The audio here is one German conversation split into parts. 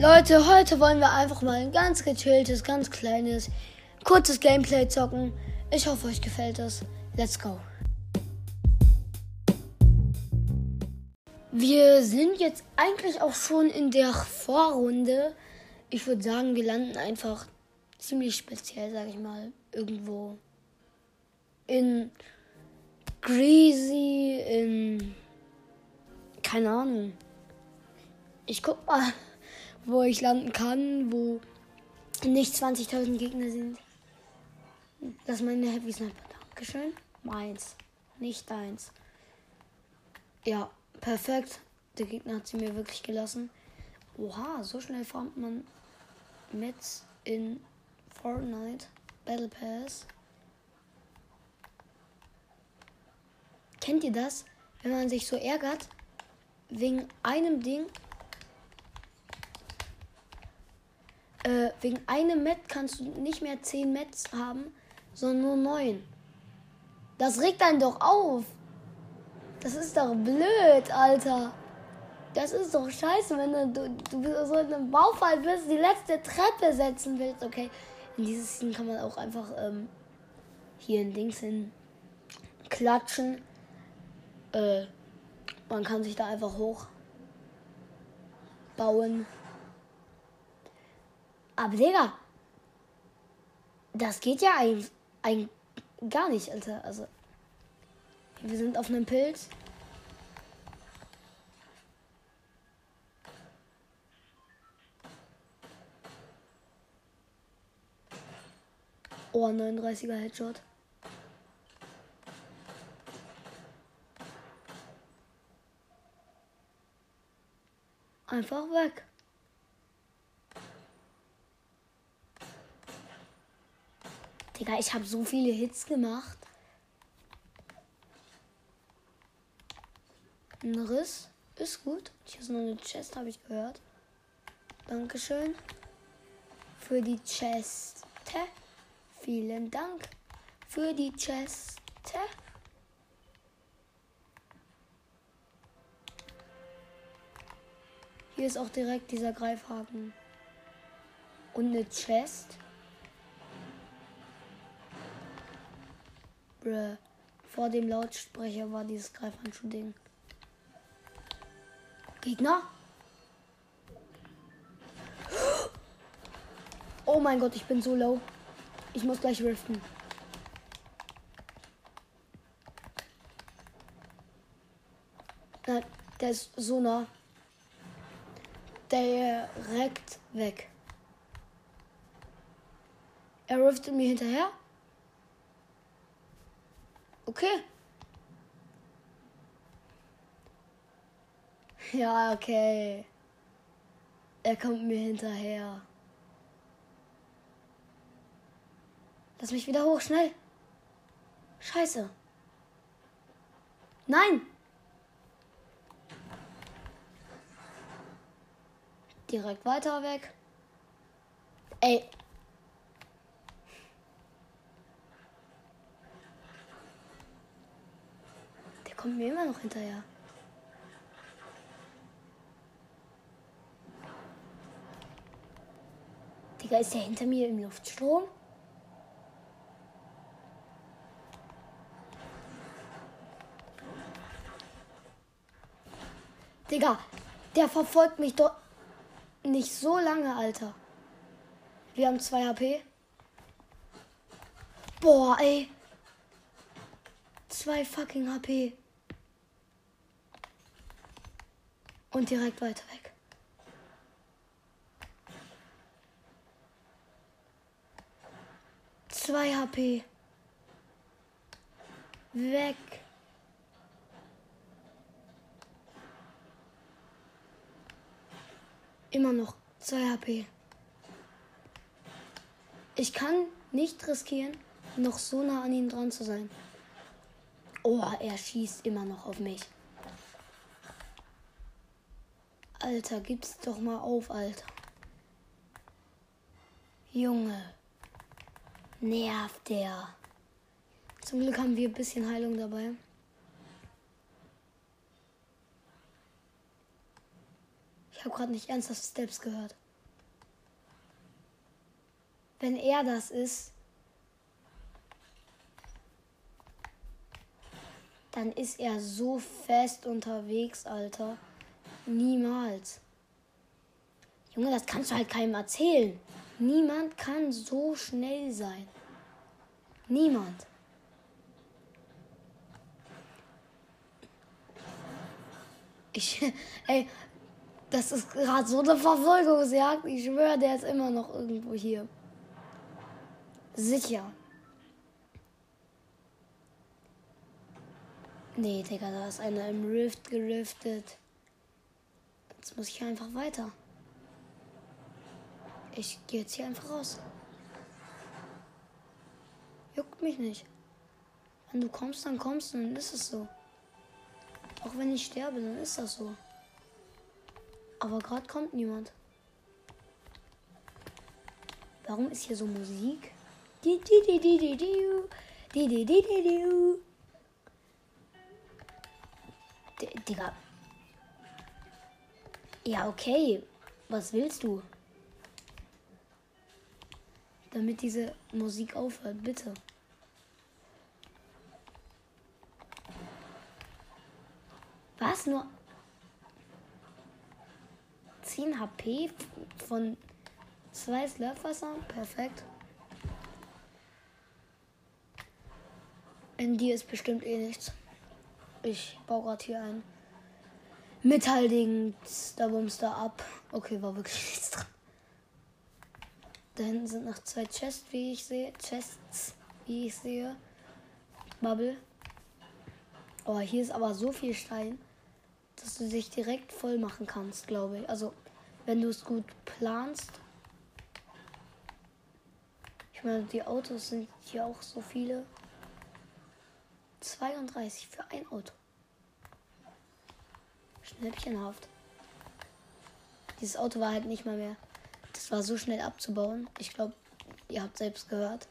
Leute, heute wollen wir einfach mal ein ganz gechilltes, ganz kleines, kurzes Gameplay zocken. Ich hoffe, euch gefällt es. Let's go. Wir sind jetzt eigentlich auch schon in der Vorrunde. Ich würde sagen, wir landen einfach ziemlich speziell, sag ich mal, irgendwo in Greasy, in keine Ahnung. Ich guck mal wo ich landen kann, wo nicht 20.000 Gegner sind. Das ist meine Happy Sniper. Dankeschön. Meins. Nicht deins. Ja, perfekt. Der Gegner hat sie mir wirklich gelassen. Oha, so schnell farmt man mit in Fortnite Battle Pass. Kennt ihr das? Wenn man sich so ärgert wegen einem Ding äh, wegen einem Met kannst du nicht mehr 10 Mets haben, sondern nur 9. Das regt einen doch auf. Das ist doch blöd, Alter. Das ist doch scheiße, wenn du, du, du so in einem Baufall bist, die letzte Treppe setzen willst. Okay, in dieses Szenen kann man auch einfach ähm, hier ein Dings hin klatschen. Äh, man kann sich da einfach hoch bauen. Aber Digga, das geht ja eigentlich ein, gar nicht, Alter. Also, wir sind auf einem Pilz. Oh, 39er Headshot. Einfach weg. Digga, ich habe so viele Hits gemacht. Ein Riss ist gut. Hier ist noch eine Chest, habe ich gehört. Dankeschön für die Chest. Vielen Dank für die Chest. Hier ist auch direkt dieser Greifhaken. Und eine Chest. Bruh. Vor dem Lautsprecher war dieses Greifhandschuh-Ding. Gegner? Oh mein Gott, ich bin so low. Ich muss gleich riften. Nein, der ist so nah. Direkt weg. Er riftet mir hinterher. Okay. Ja, okay. Er kommt mir hinterher. Lass mich wieder hoch, schnell. Scheiße. Nein. Direkt weiter weg. Ey, kommt mir immer noch hinterher. Digga, ist der hinter mir im Luftstrom? Digga, der verfolgt mich doch nicht so lange, Alter. Wir haben 2 HP. Boah, ey. 2 fucking HP. Und direkt weiter weg. Zwei HP. Weg. Immer noch zwei HP. Ich kann nicht riskieren, noch so nah an ihn dran zu sein. Oh, er schießt immer noch auf mich. Alter, gib's doch mal auf, Alter. Junge. Nervt der. Zum Glück haben wir ein bisschen Heilung dabei. Ich habe gerade nicht ernsthaft Steps gehört. Wenn er das ist, dann ist er so fest unterwegs, Alter. Niemals. Junge, das kannst du halt keinem erzählen. Niemand kann so schnell sein. Niemand. Ich, ey, das ist gerade so eine Verfolgungsjagd. Ich schwöre, der ist immer noch irgendwo hier. Sicher. Nee, Digga, da ist einer im Rift geriftet. Jetzt muss ich einfach weiter. Ich gehe jetzt hier einfach raus. Juckt mich nicht. Wenn du kommst, dann kommst du, dann ist es so. Auch wenn ich sterbe, dann ist das so. Aber gerade kommt niemand. Warum ist hier so Musik? Digga. Ja, okay. Was willst du? Damit diese Musik aufhört, bitte. Was? Nur 10 HP von zwei Slurfwasser? Perfekt. In dir ist bestimmt eh nichts. Ich baue gerade hier ein Metallding. Da bumst da ab. Okay, war wirklich nichts dran. Da hinten sind noch zwei Chests, wie ich sehe. Chests, wie ich sehe. Bubble. Oh, hier ist aber so viel Stein dass du dich direkt voll machen kannst, glaube ich. Also, wenn du es gut planst. Ich meine, die Autos sind hier auch so viele. 32 für ein Auto. Schnäppchenhaft. Dieses Auto war halt nicht mal mehr. Das war so schnell abzubauen. Ich glaube, ihr habt selbst gehört.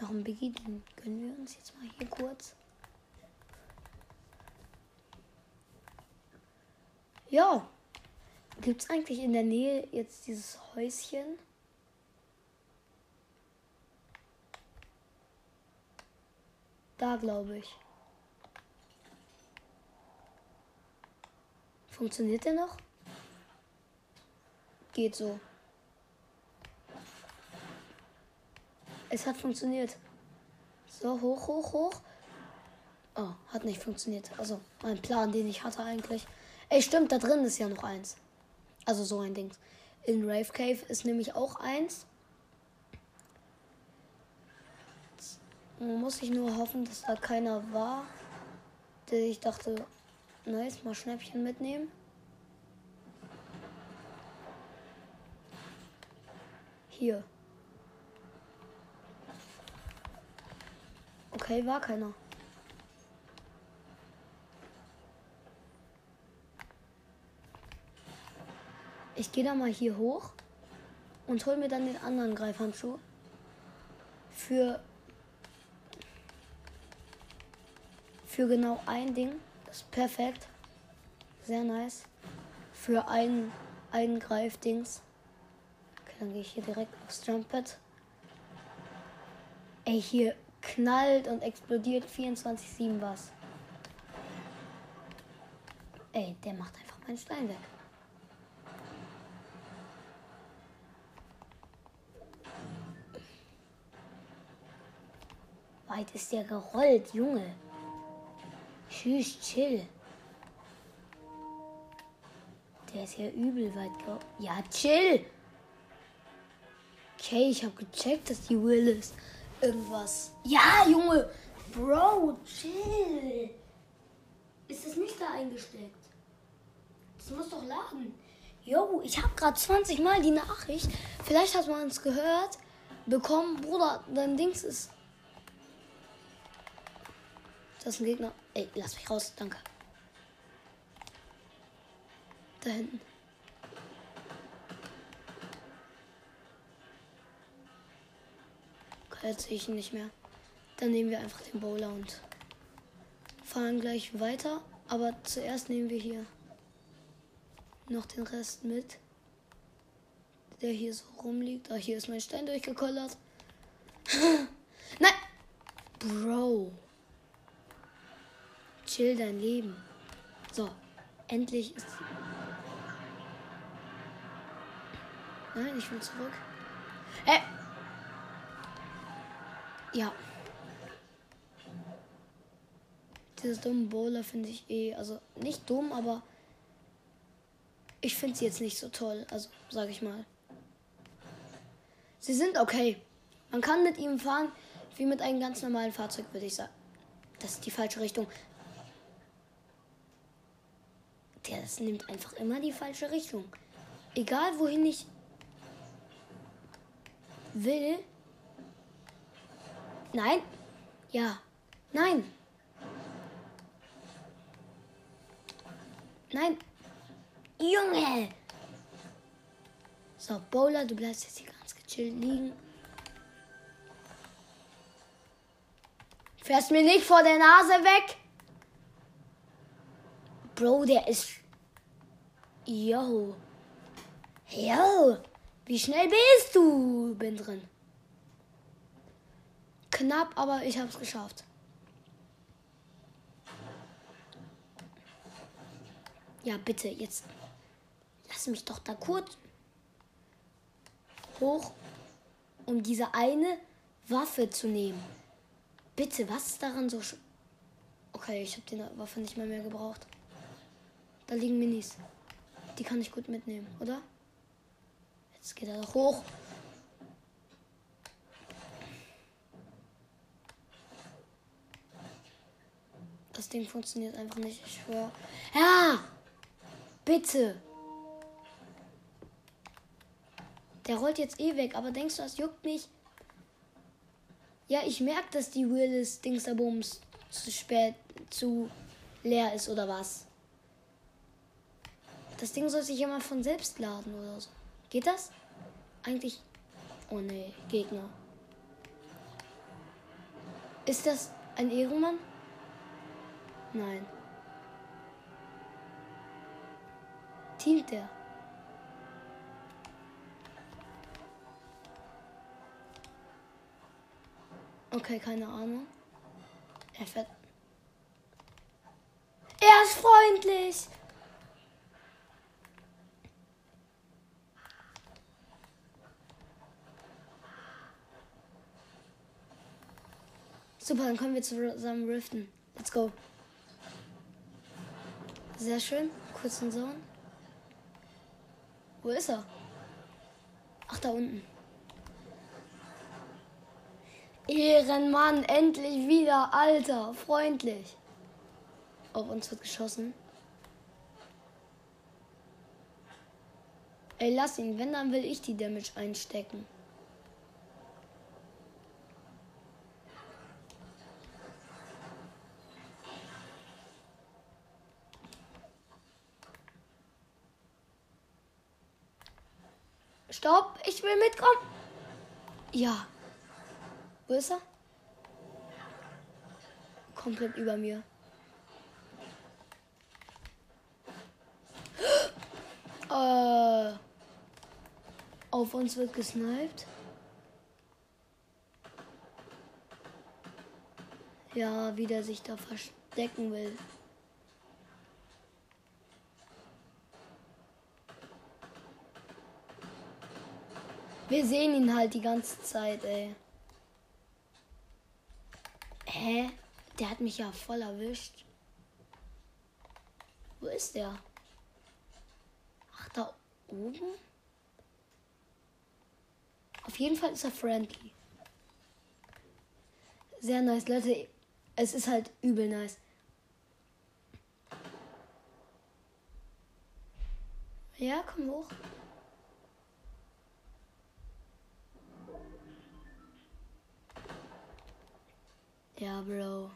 Noch ein Biggie, den gönnen wir uns jetzt mal hier kurz. Ja. Gibt es eigentlich in der Nähe jetzt dieses Häuschen? Da glaube ich. Funktioniert der noch? Geht so. Es hat funktioniert. So, hoch, hoch, hoch. Oh, hat nicht funktioniert. Also, mein Plan, den ich hatte eigentlich. Ey, stimmt, da drin ist ja noch eins. Also so ein Ding. In Rave Cave ist nämlich auch eins. Man muss ich nur hoffen, dass da keiner war. Der ich dachte, nice, mal Schnäppchen mitnehmen. Hier. Okay, war keiner. Ich gehe da mal hier hoch und hol mir dann den anderen Greifhandschuh. Für, für genau ein Ding. Ist perfekt. Sehr nice. Für ein, ein Greifdings. Okay, dann gehe ich hier direkt aufs Jumppad. Ey, hier knallt und explodiert 24-7 was. Ey, der macht einfach meinen Stein weg. weit ist der gerollt, Junge? Tschüss, chill. Der ist ja übel weit gerollt. Ja, chill. Okay, ich habe gecheckt, dass die Will ist. Irgendwas. Ja, Junge. Bro, chill. Ist das nicht da eingesteckt? Das muss doch laden. Jo, ich habe gerade 20 Mal die Nachricht. Vielleicht hat man es gehört. Bekommen, Bruder, dein Dings ist das ist ein Gegner. Ey, lass mich raus. Danke. Da hinten. Okay, jetzt sehe ich ihn nicht mehr. Dann nehmen wir einfach den Bowler und fahren gleich weiter. Aber zuerst nehmen wir hier noch den Rest mit. der hier so rumliegt. Ah, hier ist mein Stein durchgekollert. Nein! Bro. Chill dein Leben. So, endlich ist. Nein, ich will zurück. Hä? Ja. Dieses dumme Bowler finde ich eh, also nicht dumm, aber ich finde sie jetzt nicht so toll, also sage ich mal. Sie sind okay. Man kann mit ihm fahren wie mit einem ganz normalen Fahrzeug, würde ich sagen. Das ist die falsche Richtung. Der, das nimmt einfach immer die falsche Richtung. Egal wohin ich will. Nein. Ja. Nein. Nein. Junge! So, Bowler, du bleibst jetzt hier ganz gechillt liegen. Fährst mir nicht vor der Nase weg. Bro, der ist. Yo. Yo. Wie schnell bist du? Bin drin. Knapp, aber ich hab's geschafft. Ja, bitte, jetzt lass mich doch da kurz hoch, um diese eine Waffe zu nehmen. Bitte, was ist daran so... Okay, ich habe die Waffe nicht mehr, mehr gebraucht. Da liegen Minis. Die kann ich gut mitnehmen, oder? Jetzt geht er doch hoch. Das Ding funktioniert einfach nicht, ich schwöre. Ja! Bitte! Der rollt jetzt eh weg, aber denkst du, das juckt mich? Ja, ich merke, dass die Willis Dingsabums zu spät, zu leer ist oder was. Das Ding soll sich mal von selbst laden oder so. Geht das? Eigentlich. Oh ne, Gegner. Ist das ein Ehrenmann? Nein. Teamt der? Okay, keine Ahnung. Er fährt. Er ist freundlich. Super, dann können wir zusammen riften. Let's go. Sehr schön. Kurzen Zone. Wo ist er? Ach, da unten. Ehrenmann, endlich wieder, Alter, freundlich. Auf uns wird geschossen. Ey, lass ihn, wenn, dann will ich die Damage einstecken. Stopp, ich will mitkommen. Ja. Wo ist er? Komplett über mir. Äh, auf uns wird gesniped. Ja, wie der sich da verstecken will. Wir sehen ihn halt die ganze Zeit, ey. Hä? Der hat mich ja voll erwischt. Wo ist der? Ach, da oben? Auf jeden Fall ist er friendly. Sehr nice, Leute. Es ist halt übel nice. Ja, komm hoch. Bro.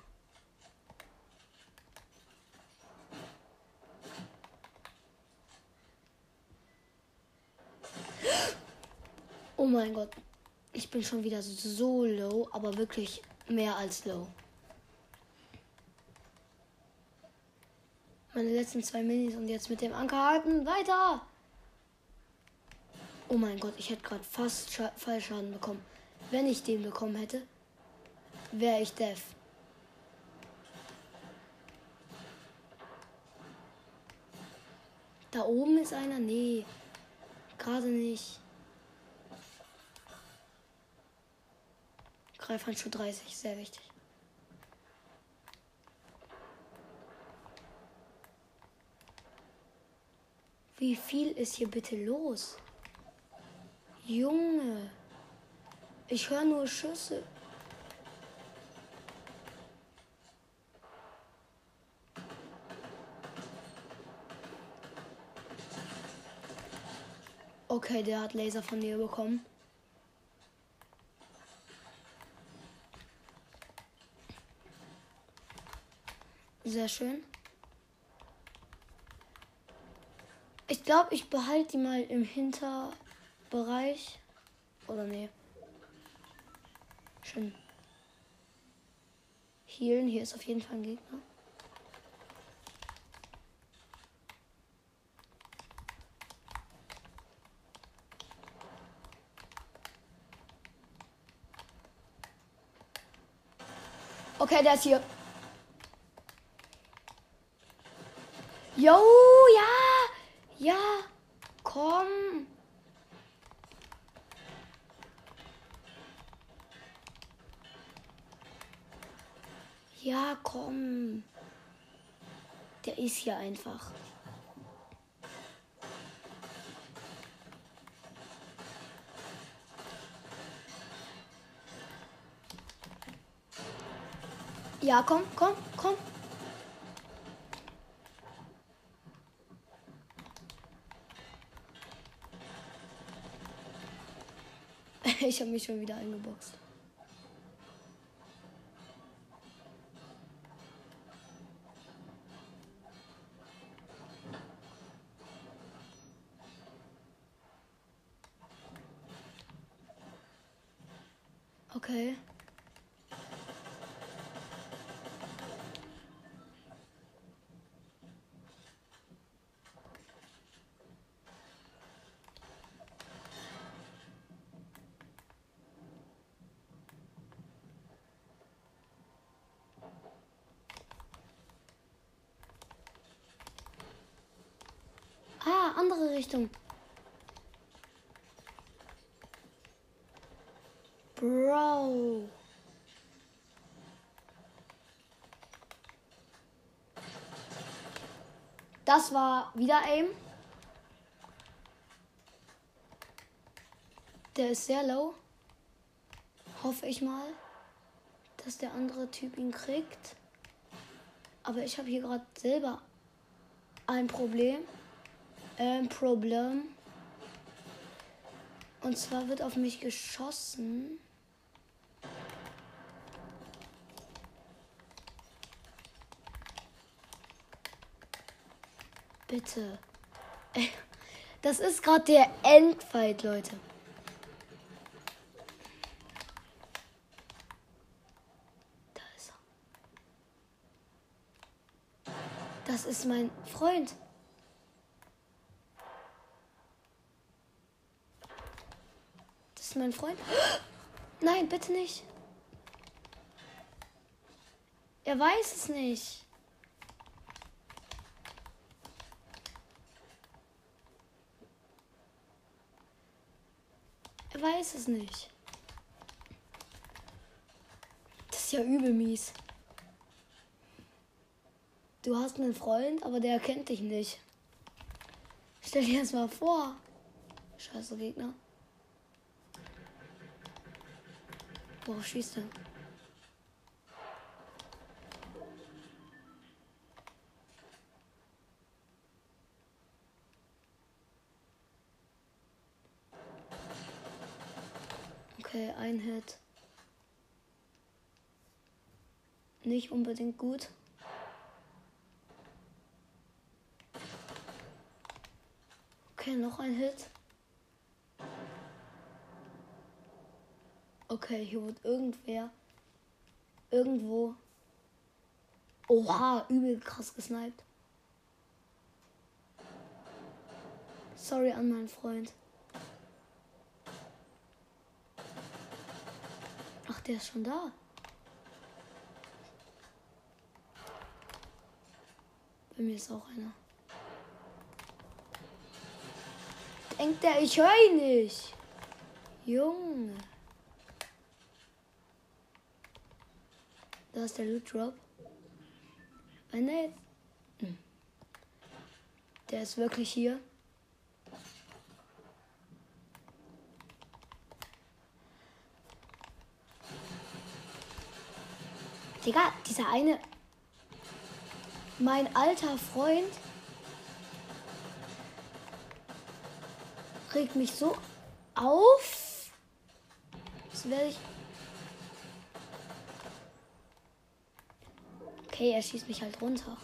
Oh mein Gott. Ich bin schon wieder so low, aber wirklich mehr als low. Meine letzten zwei Minis und jetzt mit dem Ankerhaken weiter. Oh mein Gott, ich hätte gerade fast Scha Fallschaden bekommen. Wenn ich den bekommen hätte, wäre ich deaf. Da oben ist einer? Nee, gerade nicht. Greifhandschuh 30, sehr wichtig. Wie viel ist hier bitte los? Junge, ich höre nur Schüsse. Okay, der hat Laser von mir bekommen. Sehr schön. Ich glaube, ich behalte die mal im Hinterbereich. Oder nee. Schön. Healen. Hier ist auf jeden Fall ein Gegner. Okay, der ist hier. Jo, ja. Ja. Komm. Ja, komm. Der ist hier einfach. Ja, komm, komm, komm. Ich habe mich schon wieder eingeboxt. Andere Richtung. Bro. Das war wieder Aim. Der ist sehr low. Hoffe ich mal, dass der andere Typ ihn kriegt. Aber ich habe hier gerade selber ein Problem. Ein Problem. Und zwar wird auf mich geschossen. Bitte. Das ist gerade der Endfight, Leute. Da ist er. Das ist mein Freund. Das ist mein Freund. Nein, bitte nicht. Er weiß es nicht. Er weiß es nicht. Das ist ja übel mies. Du hast einen Freund, aber der erkennt dich nicht. Stell dir das mal vor. Scheiße Gegner. Worauf schießt er? Okay, ein Hit. Nicht unbedingt gut. Okay, noch ein Hit. Okay, hier wird irgendwer. Irgendwo. Oha, übel krass gesniped. Sorry an meinen Freund. Ach, der ist schon da. Bei mir ist auch einer. Denkt der, ich höre ihn nicht. Junge. Da ist der Loot Drop. Wenn er jetzt. Hm. Der ist wirklich hier. Digga, dieser eine. Mein alter Freund regt mich so auf. Das werde ich. Okay, er schießt mich halt runter.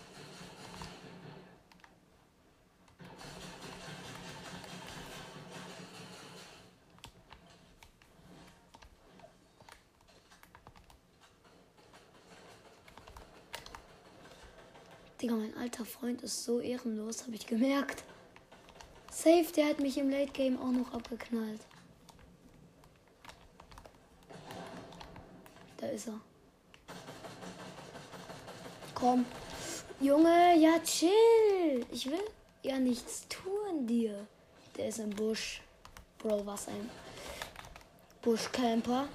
Digga, mein alter Freund ist so ehrenlos, habe ich gemerkt. Safe, der hat mich im Late Game auch noch abgeknallt. Da ist er. Komm. Junge, ja chill. Ich will ja nichts tun dir. Der ist im Busch. Bro, was ein Buschcamper.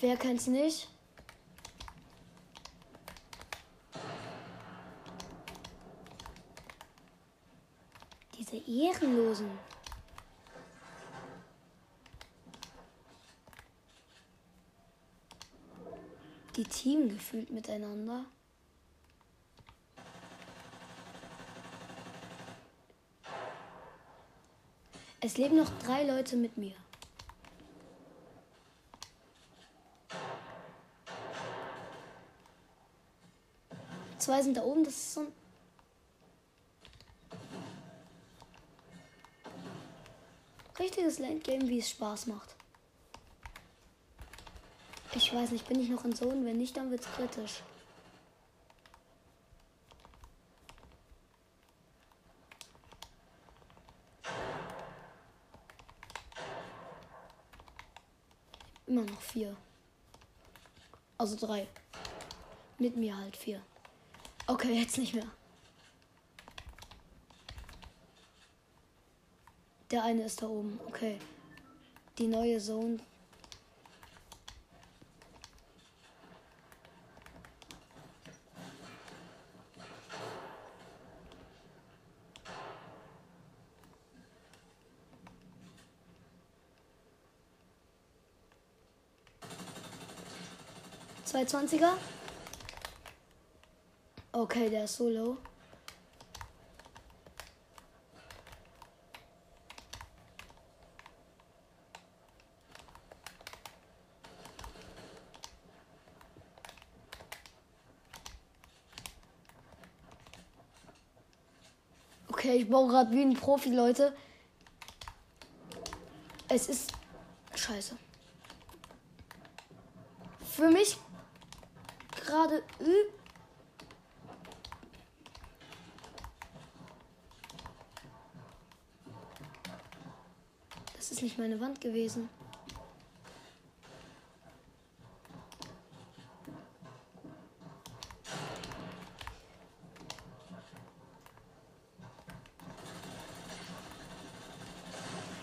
Wer kennt's nicht? Diese Ehrenlosen. Die Team gefühlt miteinander. Es leben noch drei Leute mit mir. Zwei sind da oben, das ist so ein richtiges Landgame, wie es Spaß macht. Ich weiß nicht, bin ich noch in Zone? Wenn nicht, dann wird's kritisch. Immer noch vier. Also drei. Mit mir halt vier. Okay, jetzt nicht mehr. Der eine ist da oben. Okay. Die neue Zone. Zwei Zwanziger. Okay, der ist so low. Okay, ich baue gerade wie ein Profi, Leute. Es ist scheiße. Für mich gerade üb. Das ist nicht meine Wand gewesen.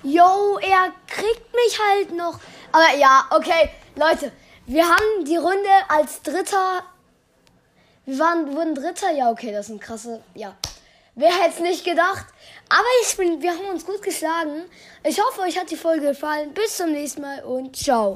Yo, er kriegt mich halt noch. Aber ja, okay, Leute, wir haben die Runde als Dritter. Wir waren, wurden Dritter. Ja, okay, das sind krasse. Ja. Wer hätte es nicht gedacht? Aber ich bin, wir haben uns gut geschlagen. Ich hoffe, euch hat die Folge gefallen. Bis zum nächsten Mal und ciao.